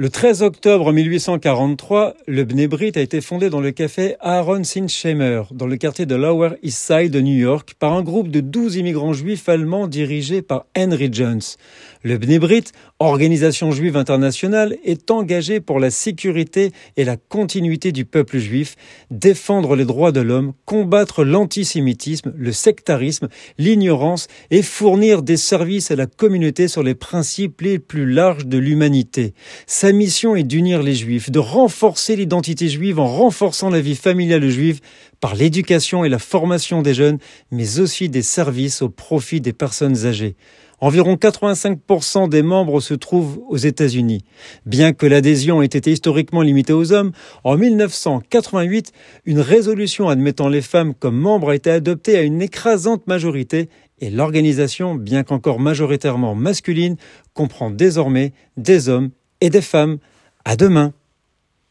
Le 13 octobre 1843, le Bnebrit a été fondé dans le café Aaron Sinshemer, dans le quartier de Lower East Side de New York, par un groupe de 12 immigrants juifs allemands dirigés par Henry Jones. Le Bnebrit, organisation juive internationale, est engagé pour la sécurité et la continuité du peuple juif, défendre les droits de l'homme, combattre l'antisémitisme, le sectarisme, l'ignorance et fournir des services à la communauté sur les principes les plus larges de l'humanité. Sa mission est d'unir les juifs, de renforcer l'identité juive en renforçant la vie familiale juive par l'éducation et la formation des jeunes, mais aussi des services au profit des personnes âgées. Environ 85% des membres se trouvent aux États-Unis. Bien que l'adhésion ait été historiquement limitée aux hommes, en 1988, une résolution admettant les femmes comme membres a été adoptée à une écrasante majorité et l'organisation, bien qu'encore majoritairement masculine, comprend désormais des hommes et des femmes. À demain.